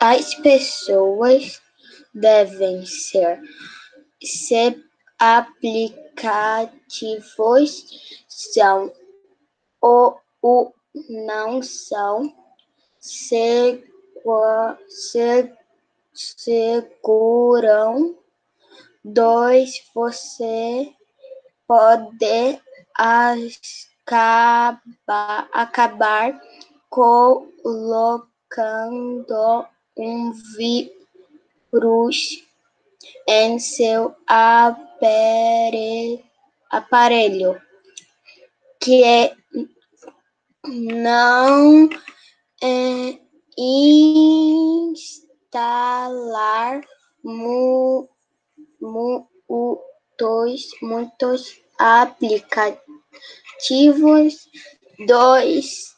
As pessoas devem ser se aplicativos são ou não são seguram. Dois, você pode acabar colocando um vírus em seu aparelho que não instalar muitos aplicativos. Dois,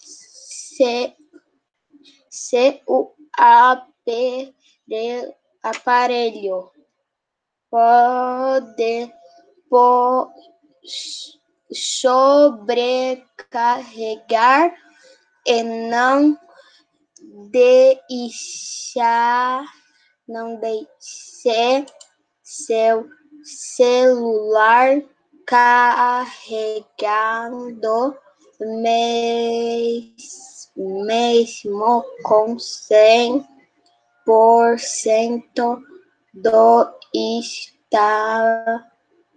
se o aparelho. Pode sobrecarregar e não deixar seu celular carregando mesmo com cem por cento do estado,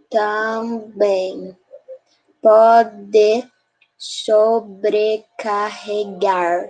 também pode sobrecarregar.